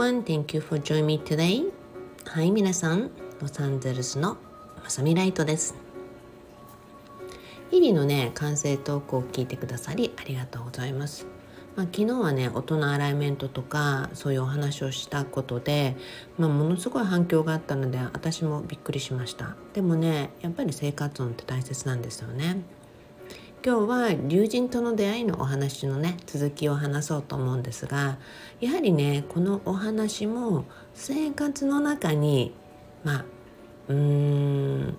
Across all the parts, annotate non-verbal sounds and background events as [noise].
everyone, thank you for joining me today. はい、皆さん、ロサンゼルスのまさみライトです。日々のね、完成トークを聞いてくださりありがとうございます。まあ、昨日はね音のアライメントとかそういうお話をしたことで、まあ、ものすごい反響があったので私もびっくりしましたでもねやっぱり生活音って大切なんですよね今日は龍神との出会いのお話のね続きを話そうと思うんですがやはりねこのお話も生活の中にまあうーん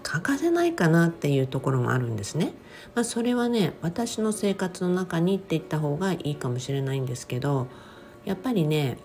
欠かせないかなっていうところもあるんですね。まあ、それはね私の生活の中にって言った方がいいかもしれないんですけどやっぱりね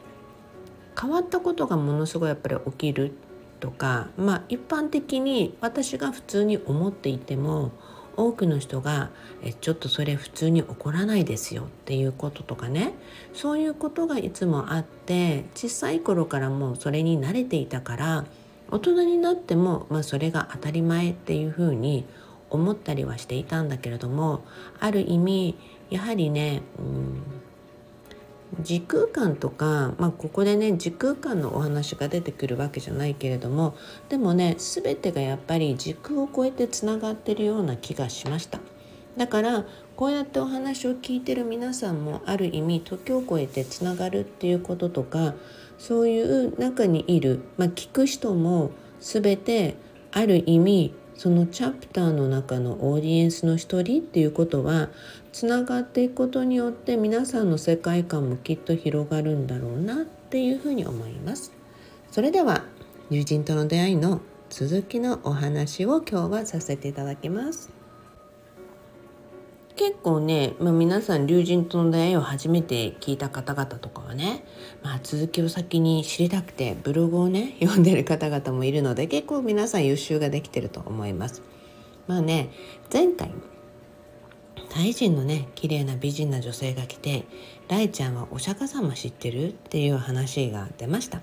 変わったことがものすごいやっぱり起きるとかまあ一般的に私が普通に思っていても多くの人がえちょっとそれ普通に起こらないですよっていうこととかね。そういうことがいつもあって小さい頃からもうそれに慣れていたから大人になっても、まあ、それが当たり前っていうふうに思ったりはしていたんだけれどもある意味やはりね、うん、時空間とか、まあ、ここでね時空間のお話が出てくるわけじゃないけれどもでもね全てがやっぱり時空を超えてつながってるような気がしました。だからこうやってお話を聞いてる皆さんもある意味時を超えてつながるっていうこととかそういう中にいる、まあ、聞く人も全てある意味そのチャプターの中のオーディエンスの一人っていうことはつながっていくことによって皆さんの世界観もきっと広がるんだろうなっていうふうに思います。それでは友人との出会いの続きのお話を今日はさせていただきます。結構ね、まあ、皆さん龍神との出会いを初めて聞いた方々とかはね、まあ、続きを先に知りたくてブログをね [laughs] 読んでる方々もいるので結構皆さん優秀ができてると思います。まあね前回タイ人のね綺麗な美人な女性が来て「ライちゃんはお釈迦様知ってる?」っていう話が出ました。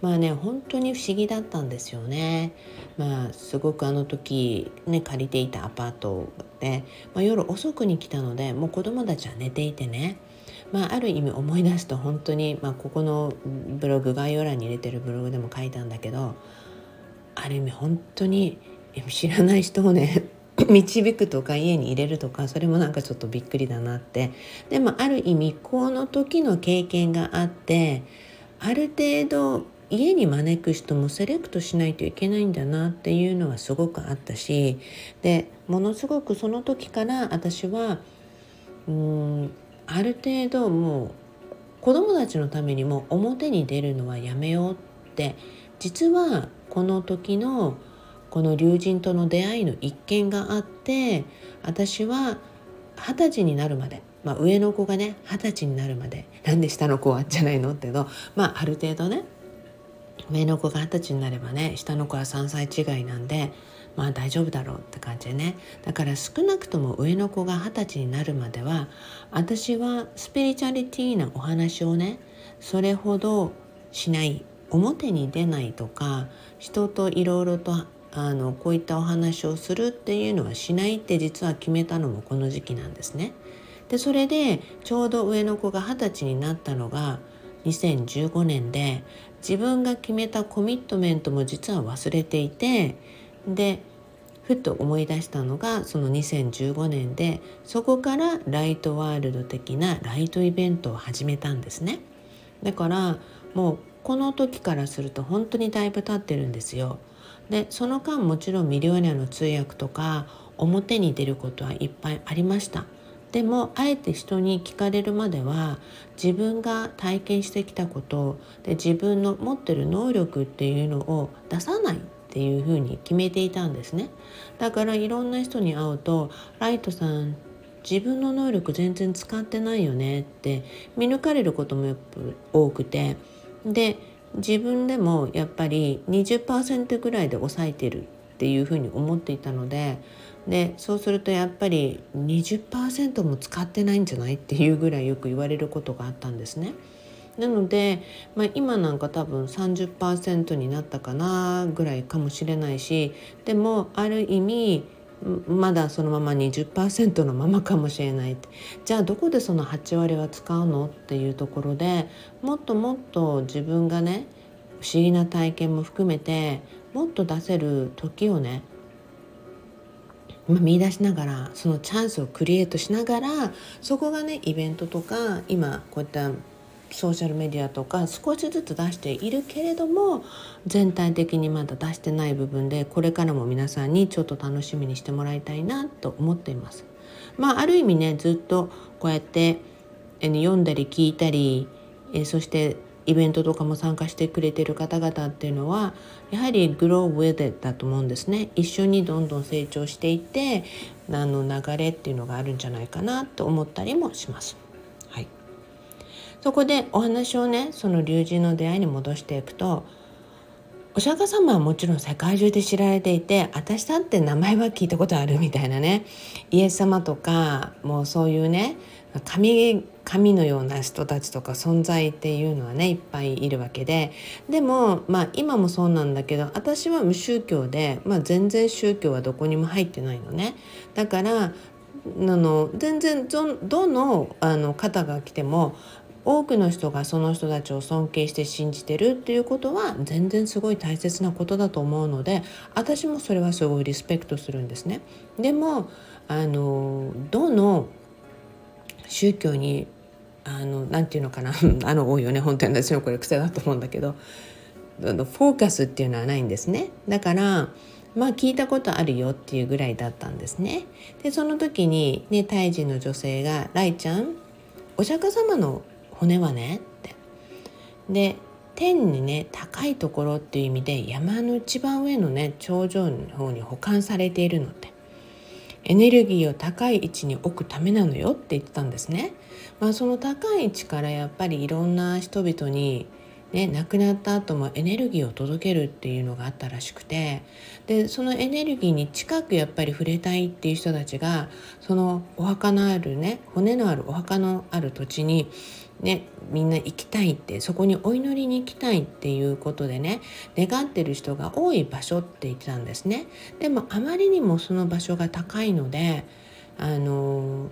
まあね本当に不思議だったんですよね。まあすごくあの時ね借りていたアパートで、まあ、夜遅くに来たのでもう子供たちは寝ていてねまあ、ある意味思い出すと本当に、まあ、ここのブログ概要欄に入れてるブログでも書いたんだけどある意味本当に知らない人をね [laughs] 導くとか家に入れるとかそれもなんかちょっとびっくりだなってでもある意味この時の経験があってある程度家に招く人もセレクトしないといけないんだなっていうのはすごくあったしでものすごくその時から私はうんある程度もう子供たちのためにも表に出るのはやめようって実はこの時のこの龍神との出会いの一件があって私は二十歳になるまで、まあ、上の子がね二十歳になるまでなんで下の子はじゃないのってのまあある程度ね上の子が二十歳になればね下の子は3歳違いなんでまあ大丈夫だろうって感じでねだから少なくとも上の子が二十歳になるまでは私はスピリチュアリティなお話をねそれほどしない表に出ないとか人といろいろとあのこういったお話をするっていうのはしないって実は決めたのもこの時期なんですね。でそれでちょうど上の子が二十歳になったのが2015年で自分が決めたコミットメントも実は忘れていてでふと思い出したのがその2015年でそこからライトワールド的なライトイベントを始めたんですね。だからもうこの時からすると本当にだいぶ経ってるんですよ。でその間もちろんミリオネアの通訳とか表に出ることはいっぱいありました。でもあえて人に聞かれるまでは自分が体験してきたことで自分の持ってる能力っていうのを出さないっていうふうに決めていたんですね。だからいろんな人に会うと「ライトさん自分の能力全然使ってないよね」って見抜かれることも多くてで自分でもやっぱり20%ぐらいで抑えてるっていうふうに思っていたのででそうするとやっぱり20%も使ってないんじゃないっていうぐらいよく言われることがあったんですね。なので、まあ、今なんか多分30%になったかなぐらいかもしれないしでもある意味まだそのまま20%のままかもしれないじゃあどこでその8割は使うのっていうところでもっともっと自分がね不思議な体験も含めてもっと出せる時をね見出しながらそのチャンスをクリエイトしながらそこがねイベントとか今こういったソーシャルメディアとか少しずつ出しているけれども全体的にまだ出してない部分でこれからも皆さんにちょっと楽しみにしてもらいたいなと思っています。まあ、ある意味ねずっとこうやって読んだり聞いたりそしてイベントとかも参加してくれてる方々っていうのはやはり grow with it だと思うんですね。一緒にどんどん成長していってあの流れっていうのがあるんじゃないかなと思ったりもします。はい、そこでお話をねその龍神の出会いに戻していくとお釈迦様はもちろん世界中で知られていて私だって名前は聞いたことあるみたいなね。イエス様とかもうそういうね神神のような人たちとか存在っていうのはねいっぱいいるわけででもまあ今もそうなんだけど私は無宗教で、まあ、全然宗教はどこにも入ってないのねだからあの全然どのあの方が来ても多くの人がその人たちを尊敬して信じてるっていうことは全然すごい大切なことだと思うので私もそれはすごいリスペクトするんですね。でもあのどの宗教にあのなんていうのかな。[laughs] あの多いよね。本当に私のこれ癖だと思うんだけど。フォーカスっていうのはないんですね。だからまあ聞いたことあるよっていうぐらいだったんですね。でその時にね胎児の女性が「ライちゃんお釈迦様の骨はね」って。で天にね高いところっていう意味で山の一番上のね頂上の方に保管されているのって。エネルギーを高い位置に置くためなのよって言ってたんですね。まあ、その高い位置からやっぱりいろんな人々にね、亡くなった後もエネルギーを届けるっていうのがあったらしくてでそのエネルギーに近くやっぱり触れたいっていう人たちがそのお墓のあるね骨のあるお墓のある土地にね、みんな行きたいってそこにお祈りに行きたいっていうことでね願ってる人が多い場所って言ってたんですねでもあまりにもその場所が高いのであの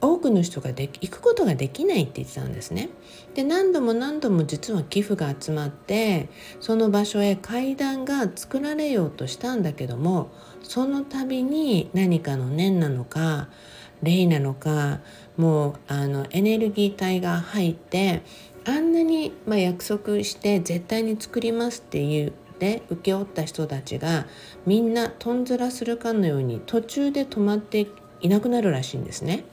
多くの人がで行くことができないって言ってたんですね。で何度も何度も実は寄付が集まってその場所へ階段が作られようとしたんだけどもその度に何かの念なのか霊なのかもうあのエネルギー体が入ってあんなに、まあ、約束して絶対に作りますっていうで請け負った人たちがみんなとんずらするかのように途中で止まっていなくなるらしいんですね。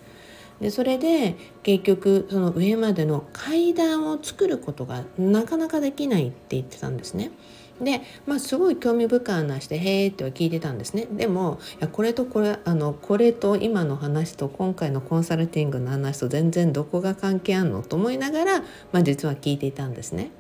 でそれで結局その上までの階段を作ることがなかなかできないって言ってたんですね。で、まあ、すごい興味深い話で「へえ」っては聞いてたんですねでもいやこれとこれあのこれと今の話と今回のコンサルティングの話と全然どこが関係あんのと思いながら、まあ、実は聞いていたんですね。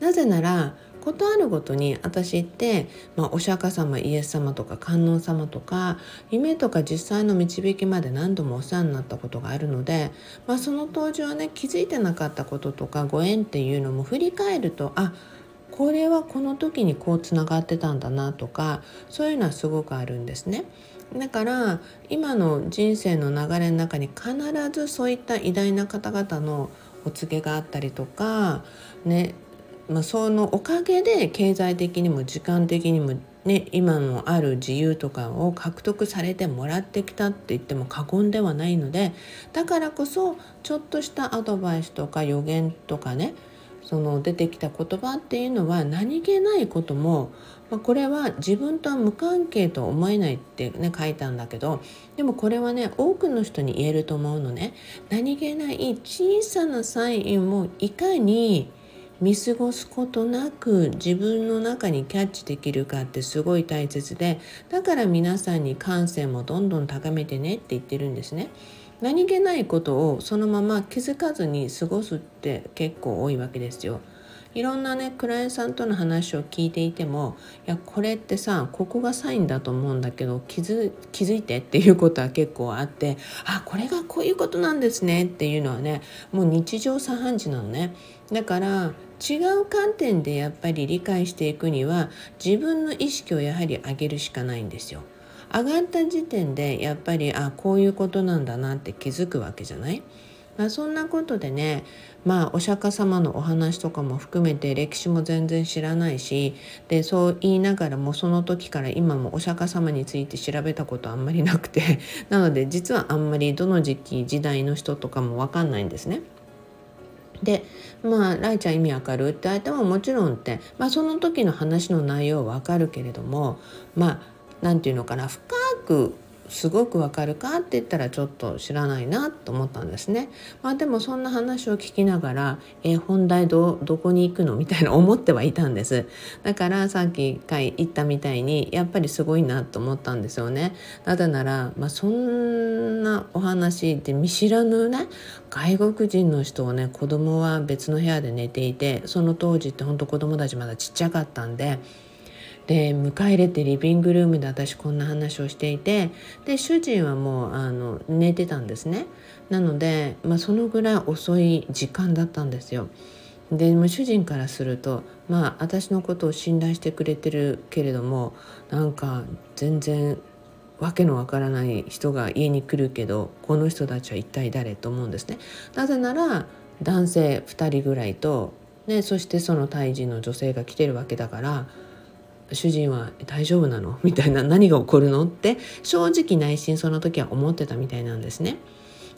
なぜならことあるごとに私って、まあ、お釈迦様イエス様とか観音様とか夢とか実際の導きまで何度もお世話になったことがあるので、まあ、その当時はね気づいてなかったこととかご縁っていうのも振り返るとあっこれはこの時にこうつながってたんだなとかそういうのはすごくあるんですね。だから今の人生の流れの中に必ずそういった偉大な方々のお告げがあったりとか、ねまあ、そのおかげで経済的にも時間的にも、ね、今のある自由とかを獲得されてもらってきたって言っても過言ではないのでだからこそちょっとしたアドバイスとか予言とかねその出てきた言葉っていうのは何気ないことも、まあ、これは自分とは無関係と思えないってね書いたんだけどでもこれはね多くの人に言えると思うのね何気ない小さなサインもいかに見過ごすことなく自分の中にキャッチできるかってすごい大切でだから皆さんに感性もどんどん高めてねって言ってるんですね。何気ないことをそのまま気づかずに過ごすって結構多いわけですよ。いろんなねクライアントさんとの話を聞いていてもいやこれってさここがサインだと思うんだけど気づ気づいてっていうことは結構あってあこれがこういうことなんですねっていうのはねもう日常茶飯事なのねだから違う観点でやっぱり理解していくには自分の意識をやはり上げるしかないんですよ。上がった時点でやっぱりあこういうことなんだなって気づくわけじゃない、まあ、そんなことでねまあお釈迦様のお話とかも含めて歴史も全然知らないしでそう言いながらもその時から今もお釈迦様について調べたことあんまりなくて [laughs] なので実はあんまりどの時期時代の人とかも分かんないんですね。でまあ「ライちゃん意味わかる?」って相手はもちろんって、まあ、その時の話の内容はわかるけれどもまあ何て言うのかな深くすごくわかるかって言ったらちょっと知らないなと思ったんですね。まあでもそんな話を聞きながら、えー、本題どどこに行くのみたいな思ってはいたんです。だからさっき回言ったみたいにやっぱりすごいなと思ったんですよね。なぜなら、まあ、そんなお話で見知らぬね外国人の人をね子供は別の部屋で寝ていてその当時って本当子供たちまだちっちゃかったんで。で迎え入れてリビングルームで私こんな話をしていてで主人はもうあの寝てたんですねなので、まあ、そのぐらい遅い時間だったんですよ。で主人からするとまあ私のことを信頼してくれてるけれどもなんか全然わけのわからない人が家に来るけどこの人たちは一体誰と思うんですね。なぜなら男性2人ぐらいと、ね、そしてその胎児の女性が来てるわけだから主人は大丈夫なの？[laughs] みたいな何が起こるの？って正直内心その時は思ってたみたいなんですね。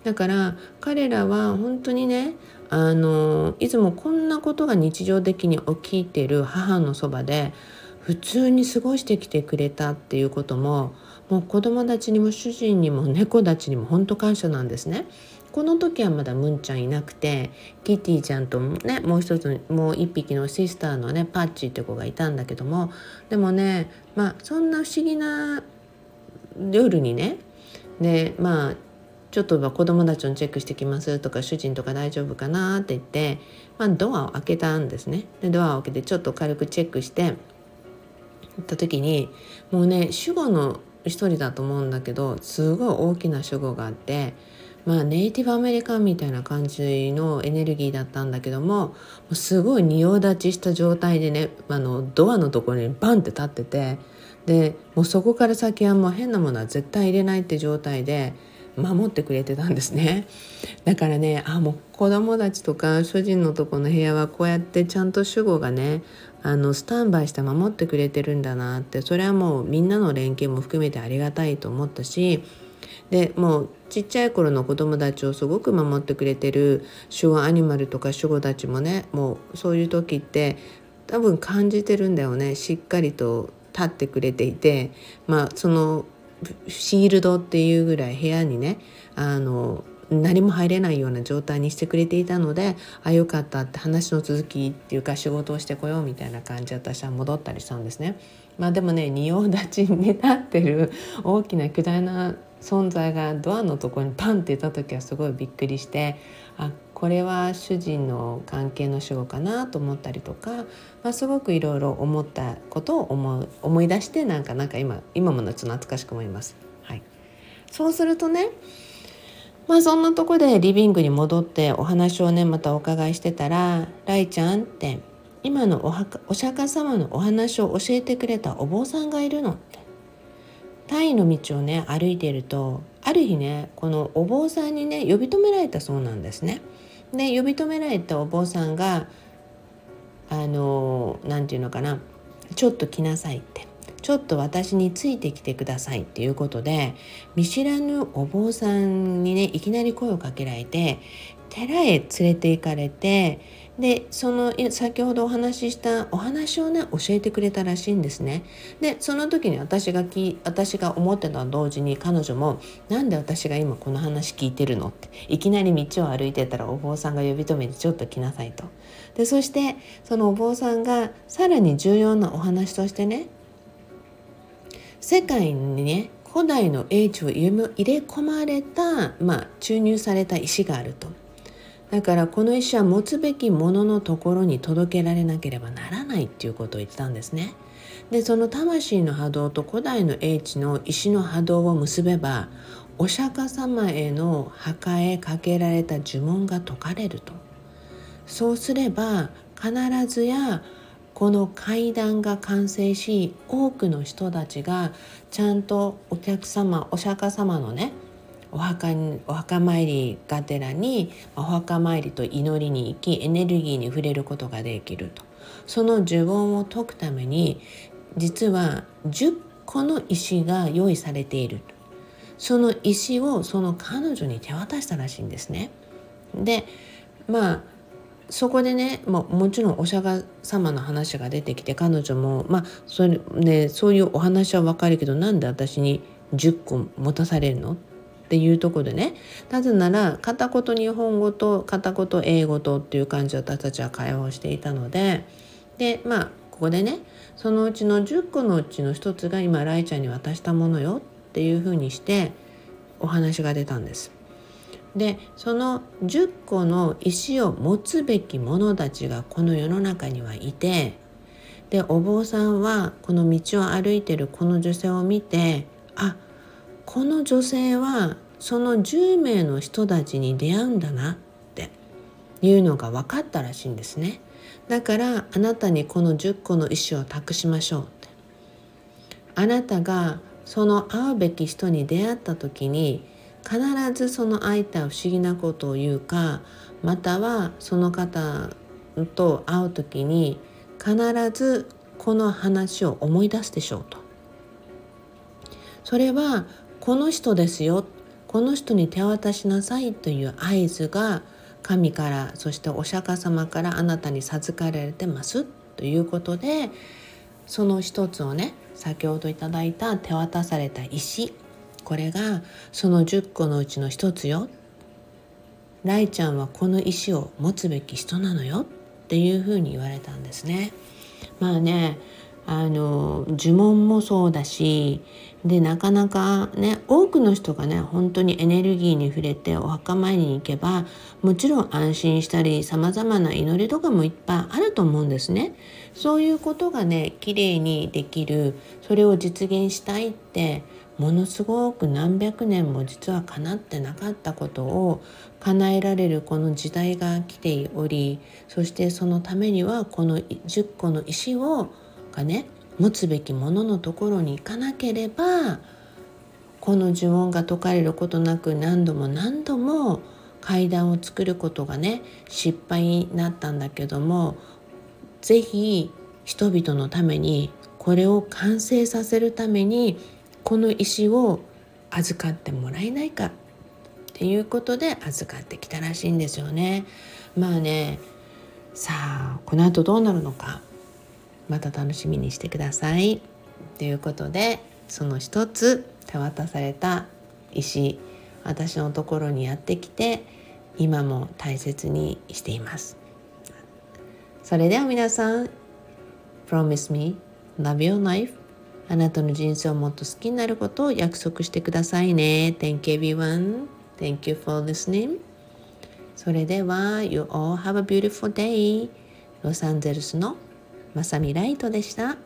だから彼らは本当にねあのいつもこんなことが日常的に起きてる母のそばで普通に過ごしてきてくれたっていうことももう子供たちにも主人にも猫たちにも本当感謝なんですね。この時はまだムンちゃんいなくてキティちゃんとねもう一つもう一匹のシスターのねパッチって子がいたんだけどもでもねまあそんな不思議な夜にねでまあちょっと子供たちのチェックしてきますとか主人とか大丈夫かなって言って、まあ、ドアを開けたんですね。でドアを開けてちょっと軽くチェックして行った時にもうね主語の一人だと思うんだけどすごい大きな主語があってまあ、ネイティブアメリカンみたいな感じのエネルギーだったんだけどもすごい仁王立ちした状態でねあのドアのところにバンって立っててでもうそこから先はもう変なものは絶対入れないって状態で守ってくれてたんですね。だからねあもう子供たちとか主人のとこの部屋はこうやってちゃんと主語がねあのスタンバイして守ってくれてるんだなってそれはもうみんなの連携も含めてありがたいと思ったしでもうちっちゃい頃の子供たちをすごく守ってくれてる守護アニマルとか守護たちもねもうそういう時って多分感じてるんだよねしっかりと立ってくれていてまあそのシールドっていうぐらい部屋にねあの何も入れないような状態にしてくれていたのであよかったって話の続きっていうか仕事をしてこようみたいな感じで私は戻ったりしたんですね。まあでもね仁王立ちに立ってる大きな巨大な存在がドアのところにパンっていた時はすごいびっくりしてあこれは主人の関係の守護かなと思ったりとか、まあ、すごくいろいろ思ったことを思う思い出してなんかなんか今今も夏懐かしく思います。はい、そうするとねまあそんなとこでリビングに戻ってお話をねまたお伺いしてたら「ライちゃん」って今のおお釈迦様のお話を教えてくれたお坊さんがいるのってタイの道をね歩いているとある日ねこのお坊さんにね呼び止められたそうなんですね。で呼び止められたお坊さんがあの何て言うのかなちょっと来なさいってちょっと私についてきてくださいっていうことで見知らぬお坊さんにねいきなり声をかけられて寺へ連れて行かれてでその先ほどお話ししたお話をね教えてくれたらしいんですね。でその時に私がき私が思ってた同時に彼女も「なんで私が今この話聞いてるの?」っていきなり道を歩いてたらお坊さんが呼び止めてちょっと来なさいと。でそしてそのお坊さんがさらに重要なお話としてね世界にね古代の英知を入れ込まれた、まあ、注入された石があると。だからこの石は持つべきもののところに届けられなければならないっていうことを言ってたんですね。でその魂の波動と古代の英知の石の波動を結べばお釈迦様への墓へかけられた呪文が解かれるとそうすれば必ずやこの階段が完成し多くの人たちがちゃんとお客様お釈迦様のねお墓にお墓参りがてらにお墓参りと祈りに行きエネルギーに触れることができると。その呪文を解くために実は10個の石が用意されているその石をその彼女に手渡したらしいんですね。でまあそこでねももちろんお釈迦様の話が出てきて彼女もまあそれ、ね、そういうお話は分かるけどなんで私に10個持たされるの？っっていうとこでねなぜなら片言日本語と片言英語とっていう感じで私たちは会話をしていたのででまあここでねそのうちの10個のうちの1つが今ライちゃんに渡したものよっていうふうにしてお話が出たんです。でその10個の石を持つべき者たちがこの世の中にはいてでお坊さんはこの道を歩いてるこの女性を見てあこの女性はその10名の人たちに出会うんだなっていうのが分かったらしいんですね。だからあなたにこの10個の石を託しましょうってあなたがその会うべき人に出会った時に必ずその相手は不思議なことを言うかまたはその方と会う時に必ずこの話を思い出すでしょうと。それはこの人ですよ。この人に手渡しなさいという合図が神からそしてお釈迦様からあなたに授かれてます。ということでその一つをね先ほどいただいた手渡された石。これがその10個のうちの一つよ。ライちゃんはこの石を持つべき人なのよ。っていうふうに言われたんですね。まあねあの呪文もそうだしでなかなかね多くの人がね本当にエネルギーに触れてお墓参りに行けばもちろん安心したりさまざまな祈りとかもいっぱいあると思うんですね。そういうことがね綺麗にできるそれを実現したいってものすごく何百年も実は叶ってなかったことを叶えられるこの時代が来ておりそしてそのためにはこの10個の石をがね持つべきもののところに行かなければこの呪文が解かれることなく何度も何度も階段を作ることがね失敗になったんだけども是非人々のためにこれを完成させるためにこの石を預かってもらえないかっていうことで預かってきたらしいんですよね。まあねさあこの後どうなるのかまた楽しみにしてください。ということでその一つ手渡された石私のところにやってきて今も大切にしています。それでは皆さん Promise me love your life あなたの人生をもっと好きになることを約束してくださいね。Thank you everyone. Thank you for listening. それでは You all have a beautiful day. ロサンゼルスのまさみライトでした。